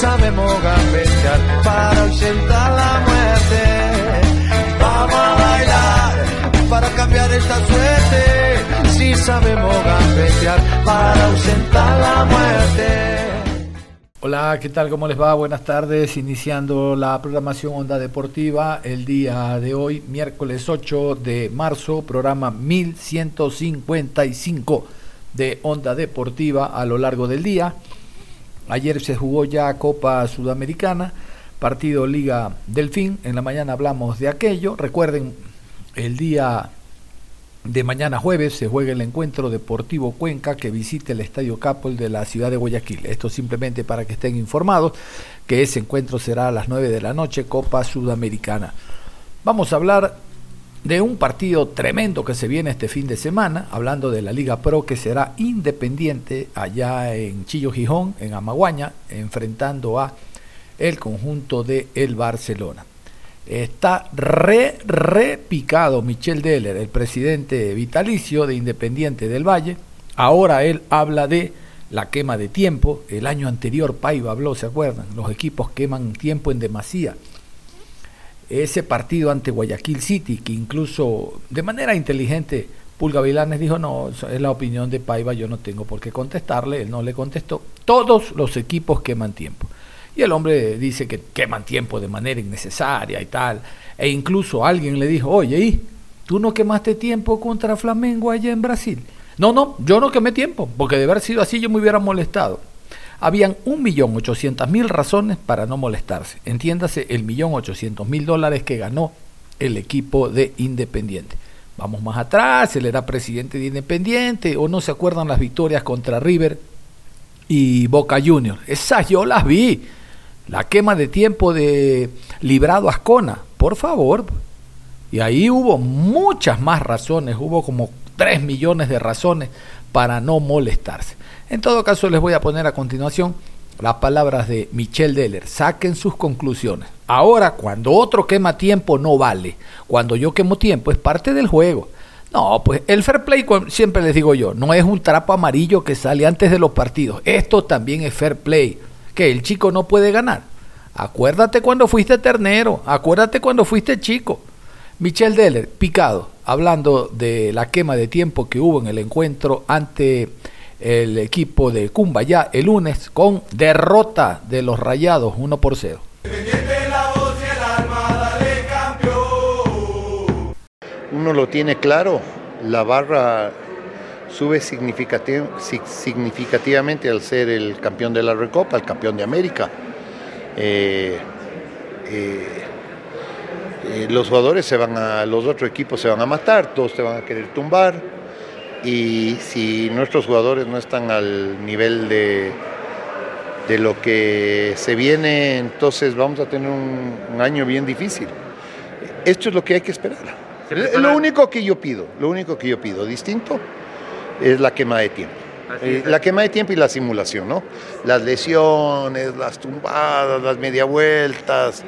Sabemos gambetear para ausentar la muerte. Vamos a bailar para cambiar esta suerte. Si sabemos gambetear para ausentar la muerte. Hola, ¿qué tal? ¿Cómo les va? Buenas tardes. Iniciando la programación Onda Deportiva el día de hoy, miércoles 8 de marzo, programa 1155 de Onda Deportiva a lo largo del día. Ayer se jugó ya Copa Sudamericana, partido Liga Delfín. En la mañana hablamos de aquello. Recuerden, el día de mañana jueves se juega el encuentro Deportivo Cuenca que visite el Estadio Capol de la ciudad de Guayaquil. Esto simplemente para que estén informados que ese encuentro será a las 9 de la noche, Copa Sudamericana. Vamos a hablar de un partido tremendo que se viene este fin de semana, hablando de la Liga Pro que será independiente allá en Chillo Gijón, en Amaguaña, enfrentando a el conjunto de el Barcelona. Está re, re picado Michel Deller, el presidente vitalicio de Independiente del Valle. Ahora él habla de la quema de tiempo. El año anterior Paiva habló, ¿se acuerdan? Los equipos queman tiempo en demasía ese partido ante Guayaquil City, que incluso de manera inteligente Pulga Vilanes dijo, no, es la opinión de Paiva, yo no tengo por qué contestarle, él no le contestó. Todos los equipos queman tiempo. Y el hombre dice que queman tiempo de manera innecesaria y tal. E incluso alguien le dijo, oye, ¿y tú no quemaste tiempo contra Flamengo allá en Brasil? No, no, yo no quemé tiempo, porque de haber sido así yo me hubiera molestado habían 1.800.000 razones para no molestarse. Entiéndase el millón mil dólares que ganó el equipo de Independiente. Vamos más atrás, él era presidente de Independiente, o no se acuerdan las victorias contra River y Boca Juniors. Esas yo las vi. La quema de tiempo de Librado Ascona, por favor. Y ahí hubo muchas más razones, hubo como 3 millones de razones para no molestarse. En todo caso, les voy a poner a continuación las palabras de Michel Deller. Saquen sus conclusiones. Ahora, cuando otro quema tiempo, no vale. Cuando yo quemo tiempo, es parte del juego. No, pues el fair play, siempre les digo yo, no es un trapo amarillo que sale antes de los partidos. Esto también es fair play. Que el chico no puede ganar. Acuérdate cuando fuiste ternero. Acuérdate cuando fuiste chico. Michel Deller, picado, hablando de la quema de tiempo que hubo en el encuentro ante el equipo de Cumbaya el lunes con derrota de los Rayados 1 por 0. Uno lo tiene claro, la barra sube significativamente al ser el campeón de la Recopa, el campeón de América. Eh, eh, eh, los jugadores se van a, los otros equipos se van a matar, todos te van a querer tumbar y si nuestros jugadores no están al nivel de, de lo que se viene, entonces vamos a tener un, año bien difícil. Esto es lo que hay que esperar. Lo único que yo pido, lo único que yo pido distinto es la quema de tiempo. Eh, la quema de tiempo y la simulación, ¿no? Las lesiones, las tumbadas, las media vueltas,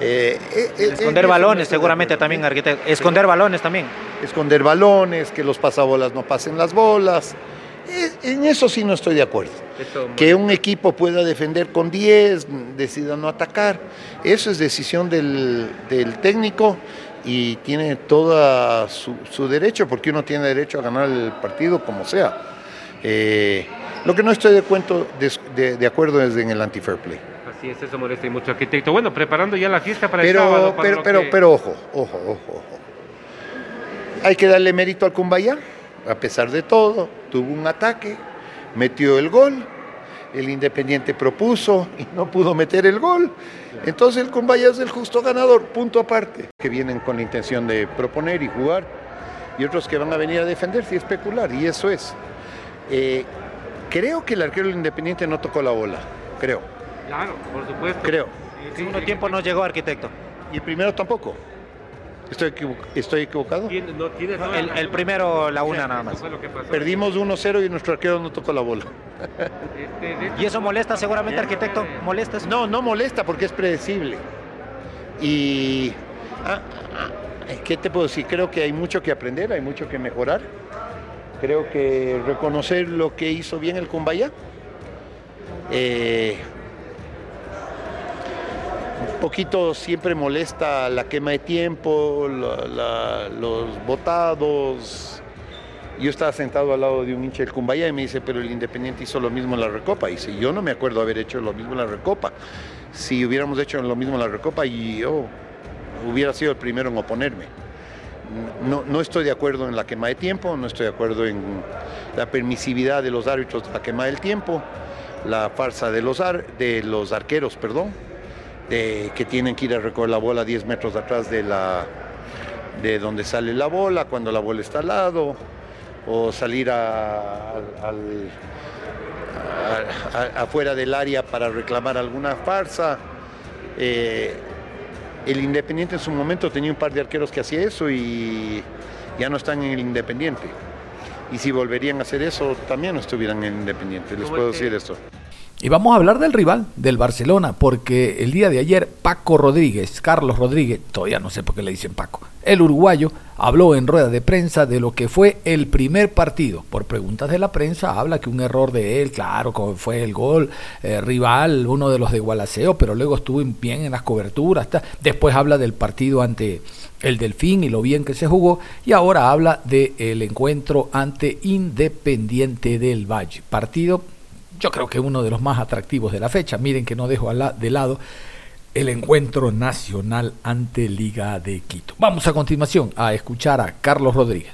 eh, eh, eh, esconder balones, seguramente también, arquitecto. Esconder balones también. Esconder balones, que los pasabolas no pasen las bolas. En eso sí no estoy de acuerdo. que un equipo pueda defender con 10, decida no atacar. Eso es decisión del, técnico y tiene todo su, derecho, porque uno tiene derecho a ganar el partido como sea. lo que no estoy de, de acuerdo es en el anti-fair play. Así es, eso molesta mucho, arquitecto. Bueno, preparando ya la fiesta para pero, el sábado. pero, pero, pero ojo, ojo, ojo, ojo. Hay que darle mérito al Cumbaya, a pesar de todo, tuvo un ataque, metió el gol. el Independiente propuso y no pudo meter el gol. Entonces el Cumbaya es el justo ganador, punto aparte. Que vienen con la intención de proponer y jugar y otros que van a venir a defenderse y especular, y eso es. Eh, creo que el arquero del Independiente no tocó la bola, creo. Claro, por supuesto. Creo. El segundo tiempo no llegó arquitecto. Y el primero tampoco. ¿Estoy, estoy equivocado? el, el, primero, la una nada más. Perdimos 1-0 y nuestro arquero no tocó la bola. ¿Y eso molesta seguramente, arquitecto? ¿Molesta No, no molesta porque es predecible. Y... Ah, ah, ¿Qué te puedo decir? Creo que hay mucho que aprender, hay mucho que mejorar. Creo que reconocer lo que hizo bien el Cumbaya. Eh, poquito siempre molesta la quema de tiempo, los votados. Yo estaba sentado al lado de un hincha del Cumbaya y me dice, pero el Independiente hizo lo mismo en la Recopa. Y dice, yo no me acuerdo haber hecho lo mismo en la Recopa. Si hubiéramos hecho lo mismo en la Recopa, yo hubiera sido el primero en oponerme. No, no, estoy de acuerdo en la quema de tiempo, no estoy de acuerdo en la permisividad de los árbitros de la quema del tiempo, la farsa de los, de los arqueros, perdón, de que tienen que ir a recoger la bola 10 metros atrás de, la, de donde sale la bola, cuando la bola está al lado, o salir afuera del área para reclamar alguna farsa. Eh, el Independiente en su momento tenía un par de arqueros que hacía eso y ya no están en el Independiente. Y si volverían a hacer eso, también no estuvieran en el Independiente, les puedo decir eso. Y vamos a hablar del rival, del Barcelona, porque el día de ayer Paco Rodríguez, Carlos Rodríguez, todavía no sé por qué le dicen Paco, el uruguayo, habló en rueda de prensa de lo que fue el primer partido. Por preguntas de la prensa habla que un error de él, claro, como fue el gol eh, rival, uno de los de Gualaceo, pero luego estuvo bien en las coberturas. Después habla del partido ante el Delfín y lo bien que se jugó y ahora habla del encuentro ante Independiente del Valle. Partido yo creo que uno de los más atractivos de la fecha. Miren que no dejo de lado el encuentro nacional ante Liga de Quito. Vamos a continuación a escuchar a Carlos Rodríguez.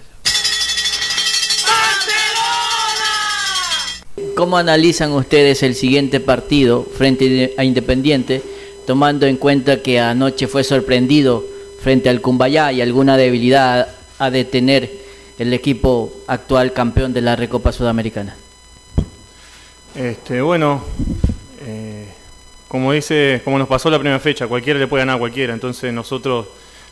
¿Cómo analizan ustedes el siguiente partido frente a Independiente, tomando en cuenta que anoche fue sorprendido frente al Cumbayá y alguna debilidad a detener el equipo actual campeón de la Recopa Sudamericana? Este, bueno, eh, como dice, como nos pasó la primera fecha, cualquiera le puede ganar a cualquiera, entonces nosotros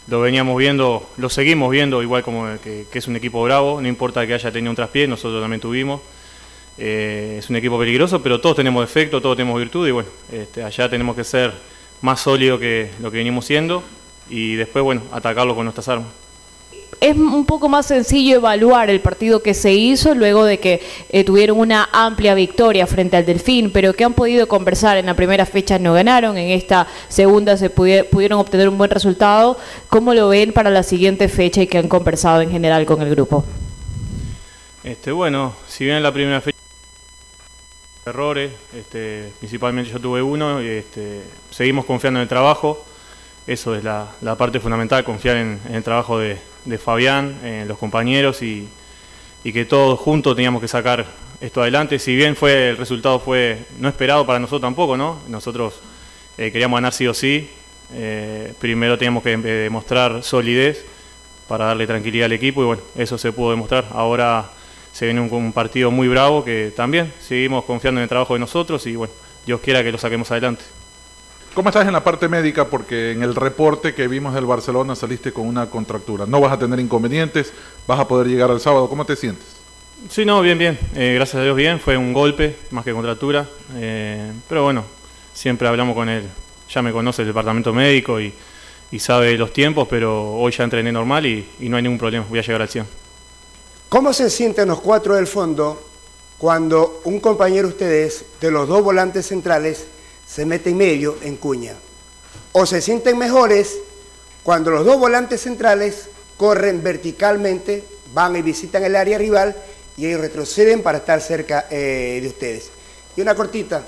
lo veníamos viendo, lo seguimos viendo igual como que, es un equipo bravo, no importa que haya tenido un traspié, nosotros también tuvimos. Eh, es un equipo peligroso, pero todos tenemos defectos, todos tenemos virtud y bueno, este, allá tenemos que ser más sólidos que lo que venimos siendo y después, bueno, atacarlo con nuestras armas es un poco más sencillo evaluar el partido que se hizo luego de que eh, tuvieron una amplia victoria frente al Delfín, pero que han podido conversar en la primera fecha no ganaron, en esta segunda se pudieron obtener un buen resultado. ¿Cómo lo ven para la siguiente fecha y que han conversado en general con el grupo? Este, bueno, si bien en la primera fecha errores, este, principalmente yo tuve uno, este, seguimos confiando en el trabajo, eso es la, parte fundamental, confiar en el trabajo de, Fabián, eh, los compañeros y, que todos juntos teníamos que sacar esto adelante. Si bien fue el resultado fue no esperado para nosotros tampoco, ¿no? Nosotros eh, queríamos ganar sí o sí. Eh, primero teníamos que demostrar solidez para darle tranquilidad al equipo y bueno, eso se pudo demostrar. Ahora se viene un, un partido muy bravo que también seguimos confiando en el trabajo de nosotros y bueno, Dios quiera que lo saquemos adelante. ¿Cómo estás en la parte médica? Porque en el reporte que vimos del Barcelona saliste con una contractura. No vas a tener inconvenientes, vas a poder llegar al sábado. ¿Cómo te sientes? Sí, no, bien, bien. Eh, gracias a Dios bien. Fue un golpe más que contractura. Eh, pero bueno, siempre hablamos con él. Ya me conoce el departamento médico y, sabe los tiempos, pero hoy ya entrené normal y, y no hay ningún problema. Voy a llegar al 100. ¿Cómo se sienten los cuatro del fondo cuando un compañero de ustedes, de los dos volantes centrales, se mete en medio en cuña. O se sienten mejores cuando los dos volantes centrales corren verticalmente, van y visitan el área rival y ellos retroceden para estar cerca eh, de ustedes. Y una cortita,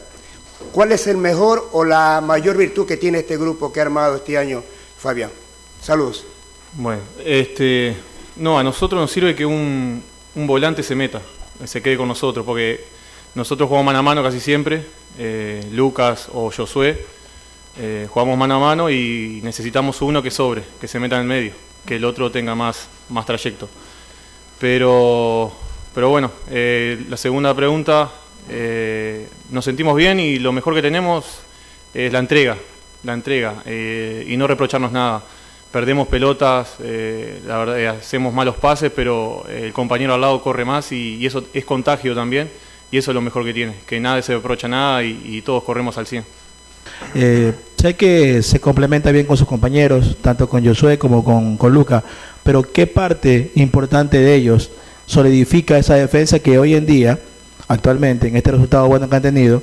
¿cuál es el mejor o la mayor virtud que tiene este grupo que ha armado este año, Fabián? Saludos. Bueno, este, no, a nosotros nos sirve que un, un volante se meta, se quede con nosotros, porque nosotros jugamos mano a mano casi siempre eh, Lucas o Josué, eh, jugamos mano a mano y necesitamos uno que sobre, que se meta en el medio, que el otro tenga más, más trayecto. Pero, pero bueno, eh, la segunda pregunta, nos sentimos bien y lo mejor que tenemos es la entrega, la entrega y no reprocharnos nada perdemos pelotas, la verdad, hacemos malos pases, pero el compañero al lado corre más y, eso es contagio también y eso es lo mejor que tiene, que nadie se reprocha nada y, todos corremos al 100. Eh, sé que se complementa bien con sus compañeros, tanto con Josué como con, con Luca, pero ¿qué parte importante de ellos solidifica esa defensa que hoy en día, actualmente, en este resultado bueno que han tenido,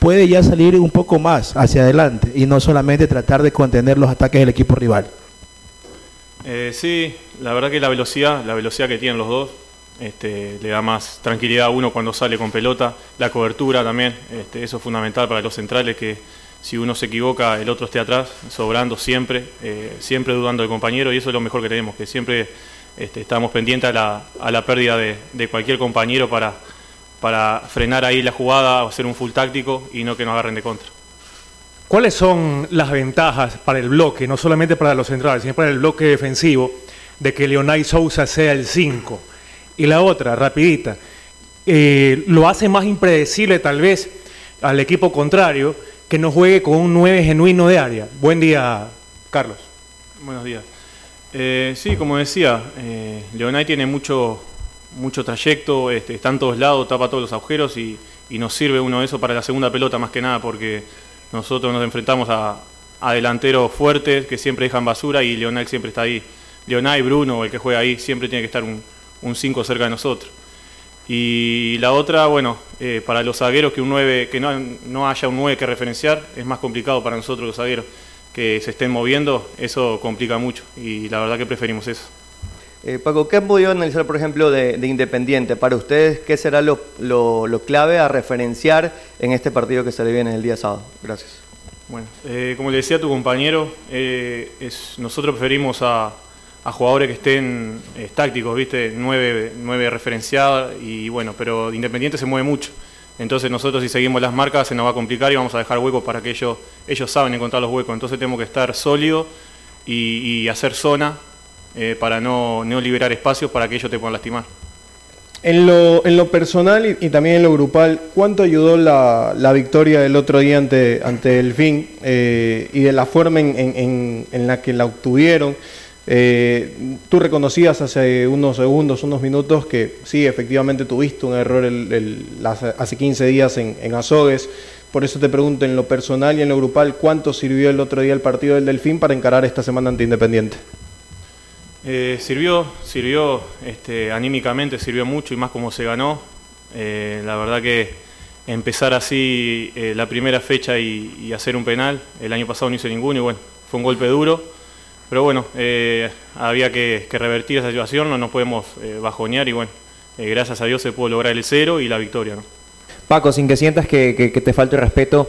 puede ya salir un poco más hacia adelante y no solamente tratar de contener los ataques del equipo rival? Eh, sí, la verdad que la velocidad, la velocidad que tienen los dos, este, le da más tranquilidad a uno cuando sale con pelota, la cobertura también, este, eso es fundamental para los centrales, que si uno se equivoca el otro esté atrás, sobrando siempre, eh, siempre dudando del compañero y eso es lo mejor que tenemos, que siempre este, estamos pendientes a la, pérdida de, cualquier compañero para, para frenar ahí la jugada o hacer un full táctico y no que nos agarren de contra. ¿Cuáles son las ventajas para el bloque, no solamente para los centrales, sino para el bloque defensivo, de que Leonay Sousa sea el 5? Y la otra, rapidita, eh, lo hace más impredecible tal vez al equipo contrario que no juegue con un 9 genuino de área. Buen día, Carlos. Buenos días. Eh, sí, como decía, eh, Leonay tiene mucho, mucho trayecto, este, está en todos lados, tapa todos los agujeros y, nos sirve uno de eso para la segunda pelota más que nada porque nosotros nos enfrentamos a, delanteros fuertes que siempre dejan basura y Leonay siempre está ahí. Leonay, Bruno, el que juega ahí, siempre tiene que estar un, un 5 cerca de nosotros. Y la otra, bueno, eh, para los zagueros que un 9, que no, no, haya un 9 que referenciar, es más complicado para nosotros los zagueros que se estén moviendo, eso complica mucho y la verdad que preferimos eso. Eh, Paco, ¿qué han podido analizar, por ejemplo, de, Independiente? Para ustedes, ¿qué será lo, lo, clave a referenciar en este partido que se le viene el día sábado? Gracias. Bueno, eh, como le decía tu compañero, es, nosotros preferimos a, a jugadores que estén eh, tácticos, ¿viste? Nueve, nueve referenciados y bueno, pero Independiente se mueve mucho. Entonces nosotros si seguimos las marcas se nos va a complicar y vamos a dejar huecos para que ellos, ellos saben encontrar los huecos. Entonces tenemos que estar sólidos y, hacer zona eh, para no, no, liberar espacios para que ellos te puedan lastimar. En lo, en lo personal y, también en lo grupal, ¿cuánto ayudó la, la victoria del otro día ante, ante el fin eh, y de la forma en, en, en la que la obtuvieron? Eh, tú reconocías hace unos segundos, unos minutos, que sí, efectivamente tuviste un error hace 15 días en, Azogues. Por eso te pregunto, en lo personal y en lo grupal, ¿cuánto sirvió el otro día el partido del Delfín para encarar esta semana ante Independiente? Eh, sirvió, sirvió este, anímicamente, sirvió mucho y más como se ganó. Eh, la verdad que empezar así la primera fecha y, y hacer un penal, el año pasado no hice ninguno y bueno, fue un golpe duro pero bueno, eh, había que, revertir esa situación, no nos podemos eh, bajonear y bueno, eh, gracias a Dios se pudo lograr el cero y la victoria. ¿no? Paco, sin que sientas que, te falte respeto,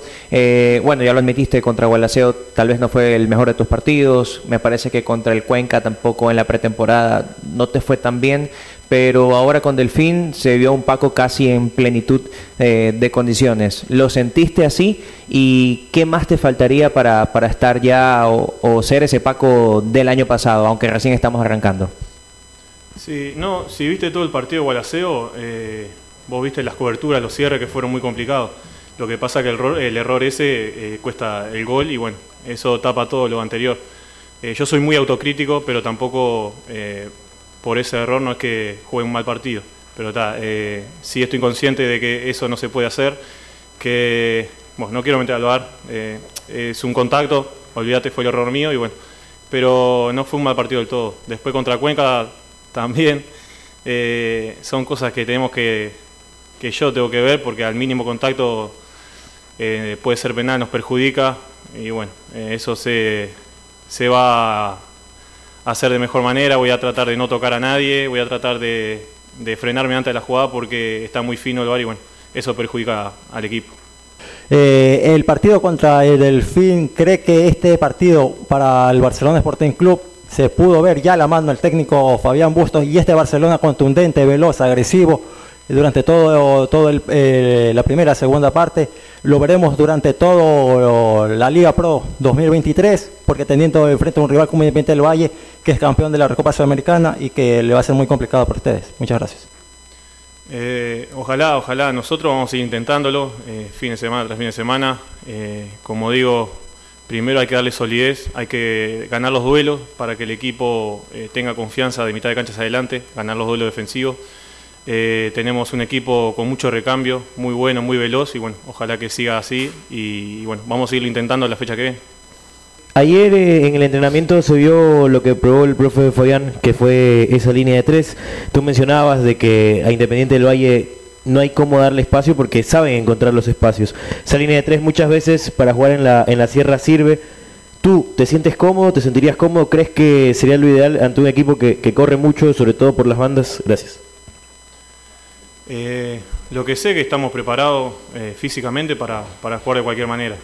bueno, ya lo admitiste contra Gualaceo, tal vez no fue el mejor de tus partidos, me parece que contra el Cuenca tampoco en la pretemporada no te fue tan bien, pero ahora con Delfín se vio un Paco casi en plenitud eh, de condiciones. ¿Lo sentiste así? ¿Y qué más te faltaría para, estar ya o, ser ese Paco del año pasado, aunque recién estamos arrancando? Sí, no, si viste todo el partido de Gualaceo, eh, vos viste las coberturas, los cierres que fueron muy complicados. Lo que pasa que el, error, ese eh, cuesta el gol y bueno, eso tapa todo lo anterior. yo soy muy autocrítico, pero tampoco por ese error no es que juegue un mal partido. Pero está, eh, sí estoy consciente de que eso no se puede hacer, que, bueno, no quiero meter al bar, eh, es un contacto, olvídate, fue el error mío y bueno, pero no fue un mal partido del todo. Después contra Cuenca también, eh, son cosas que tenemos que, que yo tengo que ver porque al mínimo contacto puede ser penal, nos perjudica y bueno, eso se, se va hacer de mejor manera, voy a tratar de no tocar a nadie, voy a tratar de, frenarme antes de la jugada porque está muy fino el bar y bueno, eso perjudica al equipo. Eh, el partido contra el Delfín, ¿cree que este partido para el Barcelona Sporting Club se pudo ver ya la mano del técnico Fabián Bustos y este Barcelona contundente, veloz, agresivo, durante todo, todo el, eh, la primera, segunda parte. Lo veremos durante todo la Liga Pro 2023, porque teniendo enfrente a un rival como Independiente del Valle, que es campeón de la Recopa Sudamericana y que le va a ser muy complicado para ustedes. Muchas gracias. Eh, ojalá, ojalá. Nosotros vamos a ir intentándolo, eh, fin de semana tras fin de semana. Eh, como digo, primero hay que darle solidez, hay que ganar los duelos para que el equipo tenga confianza de mitad de canchas adelante, ganar los duelos defensivos. Eh, tenemos un equipo con mucho recambio, muy bueno, muy veloz y bueno, ojalá que siga así y, bueno, vamos a irlo intentando la fecha que viene. Ayer eh, en el entrenamiento se vio lo que probó el profe Fabián, que fue esa línea de tres. Tú mencionabas de que a Independiente del Valle no hay cómo darle espacio porque saben encontrar los espacios. Esa línea de tres muchas veces para jugar en la, en la sierra sirve. ¿Tú te sientes cómodo? ¿Te sentirías cómodo? ¿Crees que sería lo ideal ante un equipo que, que corre mucho, sobre todo por las bandas? Gracias. Eh, lo que sé que estamos preparados eh, físicamente para, para jugar de cualquier manera.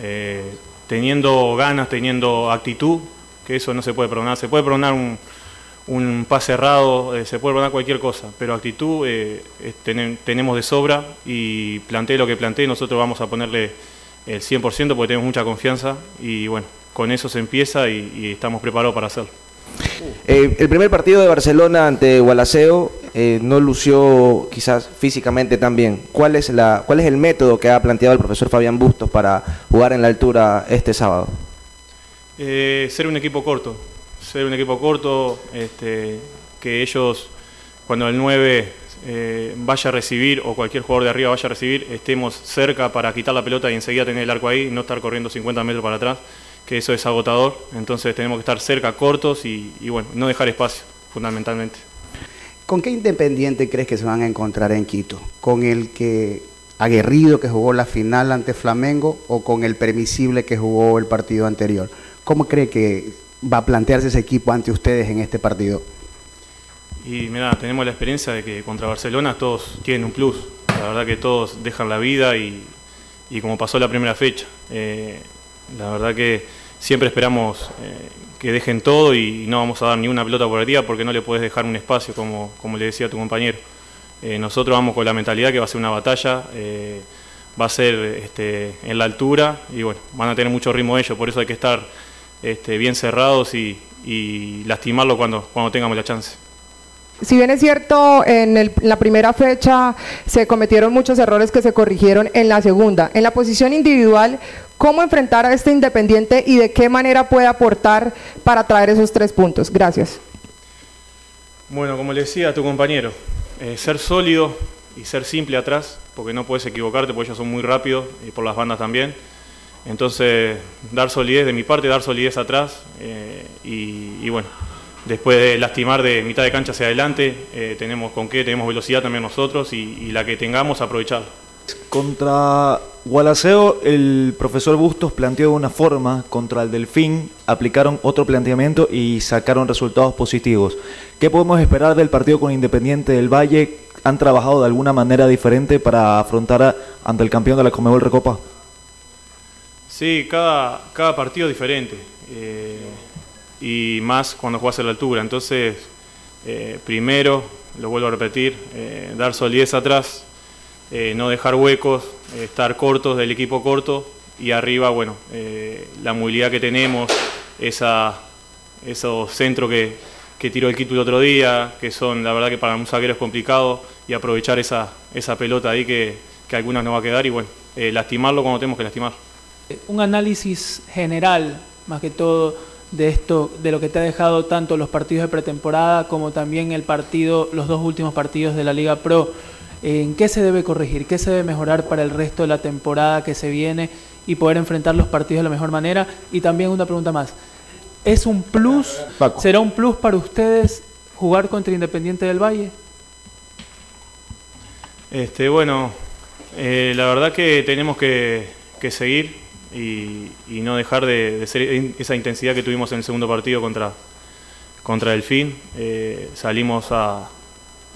Eh, teniendo ganas, teniendo actitud, que eso no se puede perdonar. Se puede perdonar un, un pase errado, eh, se puede perdonar cualquier cosa, pero actitud eh, tenem- tenemos de sobra y planteé lo que planteé, nosotros vamos a ponerle el 100% porque tenemos mucha confianza y bueno, con eso se empieza y estamos preparados para hacerlo. Eh, el primer partido de Barcelona ante Gualaceo eh, no lució quizás físicamente tan bien. ¿Cuál es, la, ¿Cuál es el método que ha planteado el profesor Fabián Bustos para jugar en la altura este sábado? Eh, ser un equipo corto, ser un equipo corto, este, que ellos, cuando el 9 eh, vaya a recibir o cualquier jugador de arriba vaya a recibir, estemos cerca para quitar la pelota y enseguida tener el arco ahí, no estar corriendo 50 metros para atrás, que eso es agotador. Entonces tenemos que estar cerca, cortos y, y bueno, no dejar espacio, fundamentalmente. ¿Con qué independiente crees que se van a encontrar en Quito? ¿Con el que aguerrido que jugó la final ante Flamengo o con el permisible que jugó el partido anterior? ¿Cómo cree que va a plantearse ese equipo ante ustedes en este partido? Y mira, tenemos la experiencia de que contra Barcelona todos tienen un plus. La verdad que todos dejan la vida y, y como pasó la primera fecha. Eh, la verdad que siempre esperamos eh, que dejen todo y, no vamos a dar ni una pelota por día porque no le puedes dejar un espacio, como, como le decía tu compañero. Eh, nosotros vamos con la mentalidad que va a ser una batalla, eh, va a ser este, en la altura y bueno, van a tener mucho ritmo ellos, por eso hay que estar este, bien cerrados y, y lastimarlo cuando, cuando tengamos la chance. Si bien es cierto, en el- la primera fecha se cometieron muchos errores que se corrigieron en la segunda. En la posición individual, ¿cómo enfrentar a este Independiente y de qué manera puede aportar para traer esos tres puntos? Gracias. Bueno, como le decía a tu compañero, eh, ser sólido y ser simple atrás, porque no puedes equivocarte, porque ellos son muy rápidos y por las bandas también. Entonces, dar solidez de mi parte, dar solidez atrás eh, y, bueno, después de lastimar de mitad de cancha hacia adelante, eh, tenemos con qué, tenemos velocidad también nosotros y, y la que tengamos, aprovecharla. Contra Gualaceo, el profesor Bustos planteó una forma, contra el Delfín aplicaron otro planteamiento y sacaron resultados positivos. ¿Qué podemos esperar del partido con Independiente del Valle? ¿Han trabajado de alguna manera diferente para afrontar ante el campeón de la Comebol Recopa? Sí, cada, cada partido diferente. eh, y más cuando juegas a la altura. Entonces, eh, primero, lo vuelvo a repetir, eh, dar solidez atrás, eh, no dejar huecos, estar cortos del equipo corto y arriba, bueno, eh, la movilidad que tenemos, esa, esos centros que, que tiró el Quito el otro día, que son, la verdad que para un zaguero es complicado, y aprovechar esa, esa pelota ahí que, que algunas no va a quedar y bueno, eh, lastimarlo cuando tenemos que lastimar. un análisis general, más que todo, de esto, de lo que te ha dejado tanto los partidos de pretemporada como también el partido, los dos últimos partidos de la Liga Pro. ¿En qué se debe corregir? ¿Qué se debe mejorar para el resto de la temporada que se viene y poder enfrentar los partidos de la mejor manera? Y también una pregunta más. ¿Es un plus? ¿Será un plus para ustedes jugar contra Independiente del Valle? Este, bueno, eh, la verdad que tenemos que, que seguir y, y no dejar de, de ser in- esa intensidad que tuvimos en el segundo partido contra, contra Delfín. Eh, salimos a,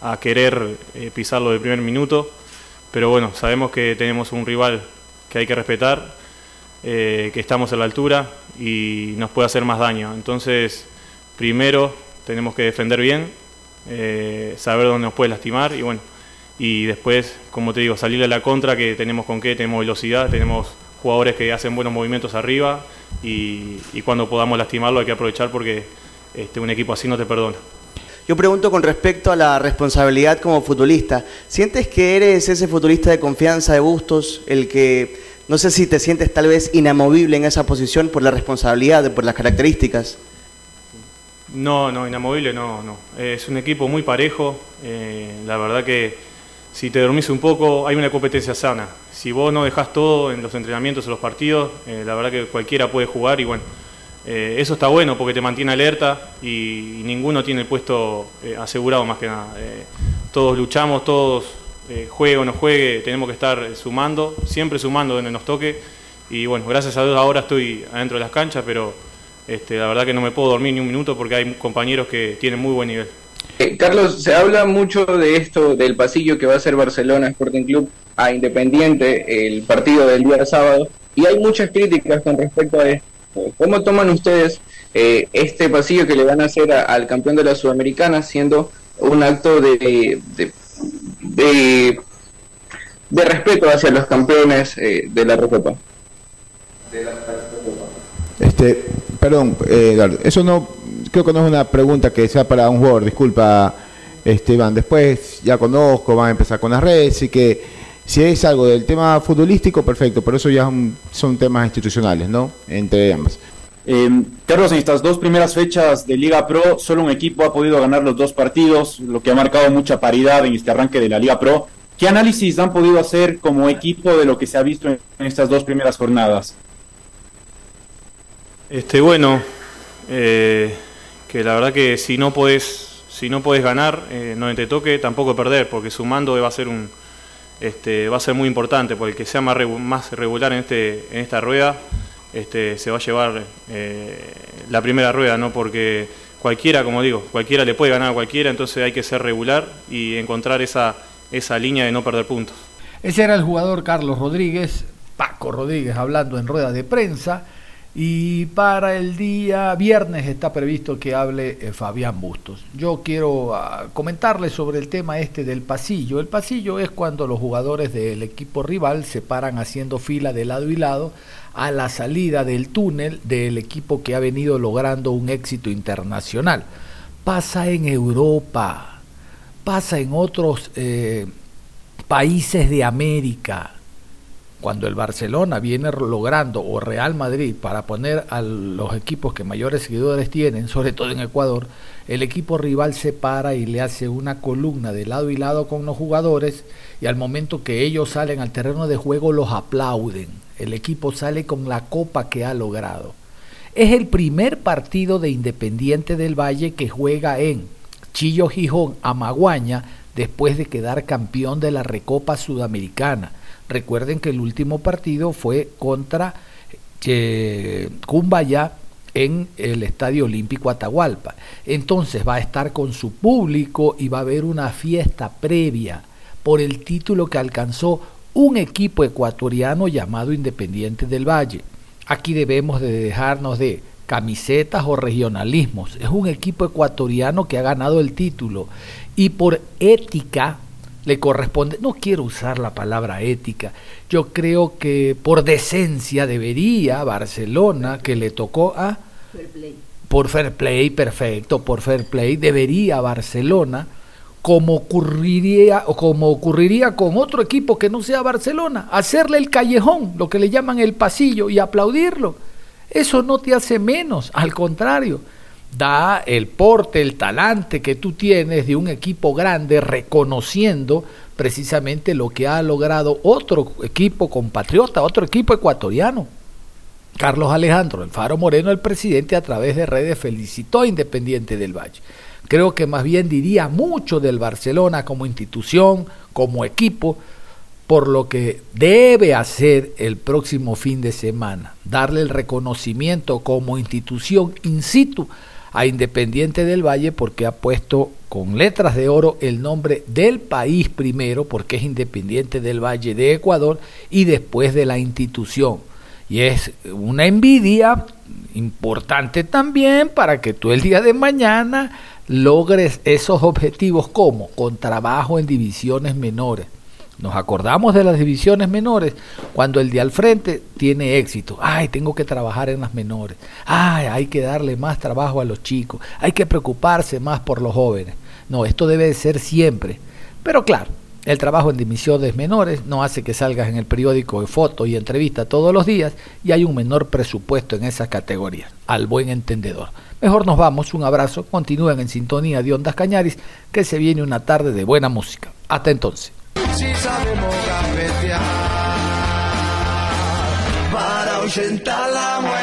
a querer eh, pisarlo del primer minuto, pero bueno, sabemos que tenemos un rival que hay que respetar, eh, que estamos a la altura y nos puede hacer más daño. Entonces, primero tenemos que defender bien, eh, saber dónde nos puede lastimar y bueno, y después, como te digo, salir a la contra, que tenemos con qué, tenemos velocidad, tenemos jugadores que hacen buenos movimientos arriba y, y cuando podamos lastimarlo hay que aprovechar porque este, un equipo así no te perdona. Yo pregunto con respecto a la responsabilidad como futbolista. ¿Sientes que eres ese futbolista de confianza de Bustos, el que no sé si te sientes tal vez inamovible en esa posición por la responsabilidad, por las características? No, no, inamovible no, no. Es un equipo muy parejo. eh, la verdad que si te dormís un poco hay una competencia sana. Si vos no dejás todo en los entrenamientos o los partidos, eh, la verdad que cualquiera puede jugar y bueno, eh, eso está bueno porque te mantiene alerta y, ninguno tiene el puesto eh, asegurado más que nada. Eh, todos luchamos, todos juegue o no juegue, tenemos que estar sumando, siempre sumando donde nos toque. Y bueno, gracias a Dios ahora estoy adentro de las canchas, pero este, la verdad que no me puedo dormir ni un minuto porque hay compañeros que tienen muy buen nivel. Carlos, se habla mucho de esto, del pasillo que va a hacer Barcelona Sporting Club a Independiente el partido del día sábado, y hay muchas críticas con respecto a esto. ¿Cómo toman ustedes eh, este pasillo que le van a hacer a- al campeón de la Sudamericana siendo un acto de, de, de, de respeto hacia los campeones eh, de la Recopa? Este, perdón, eh, Eduardo, eso no, creo que no es una pregunta que sea para un jugador, disculpa, Esteban. Después ya conozco, van a empezar con las redes, así que si es algo del tema futbolístico, perfecto, pero eso ya son, son temas institucionales, ¿no? Entre ambas. Eh, Carlos, en estas dos primeras fechas de Liga Pro, solo un equipo ha podido ganar los dos partidos, lo que ha marcado mucha paridad en este arranque de la Liga Pro. ¿Qué análisis han podido hacer como equipo de lo que se ha visto en en estas dos primeras jornadas? Este, bueno, eh, que la verdad que si no podés, si no podés ganar, eh, no te toque, tampoco perder, porque sumando va a ser un, este, va a ser muy importante, porque el que sea más, más regular en este, en esta rueda, este, se va a llevar eh, la primera rueda, ¿no? Porque cualquiera, como digo, cualquiera le puede ganar a cualquiera, entonces hay que ser regular y encontrar esa, esa línea de no perder puntos. Ese era el jugador Carlos Rodríguez, Paco Rodríguez, hablando en rueda de prensa. Y para el día viernes está previsto que hable eh, Fabián Bustos. Yo quiero ah, comentarles sobre el tema este del pasillo. El pasillo es cuando los jugadores del equipo rival se paran haciendo fila de lado y lado a la salida del túnel del equipo que ha venido logrando un éxito internacional. Pasa en Europa, pasa en otros eh, países de América. Cuando el Barcelona viene logrando, o Real Madrid, para poner a los equipos que mayores seguidores tienen, sobre todo en Ecuador, el equipo rival se para y le hace una columna de lado y lado con los jugadores y al momento que ellos salen al terreno de juego los aplauden. El equipo sale con la copa que ha logrado. Es el primer partido de Independiente del Valle que juega en Chillo Gijón, Amaguaña, después de quedar campeón de la Recopa Sudamericana. Recuerden que el último partido fue contra eh, Cumbayá en el Estadio Olímpico Atahualpa. Entonces va a estar con su público y va a haber una fiesta previa por el título que alcanzó un equipo ecuatoriano llamado Independiente del Valle. Aquí debemos de dejarnos de camisetas o regionalismos. Es un equipo ecuatoriano que ha ganado el título y por ética le corresponde, no quiero usar la palabra ética, yo creo que por decencia debería Barcelona, que le tocó a... Por fair play, perfecto, por fair play, debería Barcelona, como ocurriría, o como ocurriría con otro equipo que no sea Barcelona, hacerle el callejón, lo que le llaman el pasillo, y aplaudirlo. Eso no te hace menos, al contrario, da el porte, el talante que tú tienes de un equipo grande reconociendo precisamente lo que ha logrado otro equipo compatriota, otro equipo ecuatoriano. Carlos Alejandro El Faro Moreno, el presidente, a través de redes felicitó a Independiente del Valle. Creo que más bien diría mucho del Barcelona como institución, como equipo, por lo que debe hacer el próximo fin de semana, darle el reconocimiento como institución in situ a Independiente del Valle porque ha puesto con letras de oro el nombre del país primero, porque es Independiente del Valle de Ecuador, y después de la institución. Y es una envidia importante también para que tú el día de mañana logres esos objetivos como con trabajo en divisiones menores. Nos acordamos de las divisiones menores cuando el de al frente tiene éxito. Ay, tengo que trabajar en las menores. Ay, hay que darle más trabajo a los chicos. Hay que preocuparse más por los jóvenes. No, esto debe de ser siempre. Pero claro, el trabajo en divisiones menores no hace que salgas en el periódico de fotos y entrevistas todos los días y hay un menor presupuesto en esas categorías, al buen entendedor. Mejor nos vamos, un abrazo, continúen en sintonía de Ondas Cañaris, que se viene una tarde de buena música. Hasta entonces. Si sabemos gambetear para ahuyentar la muerte.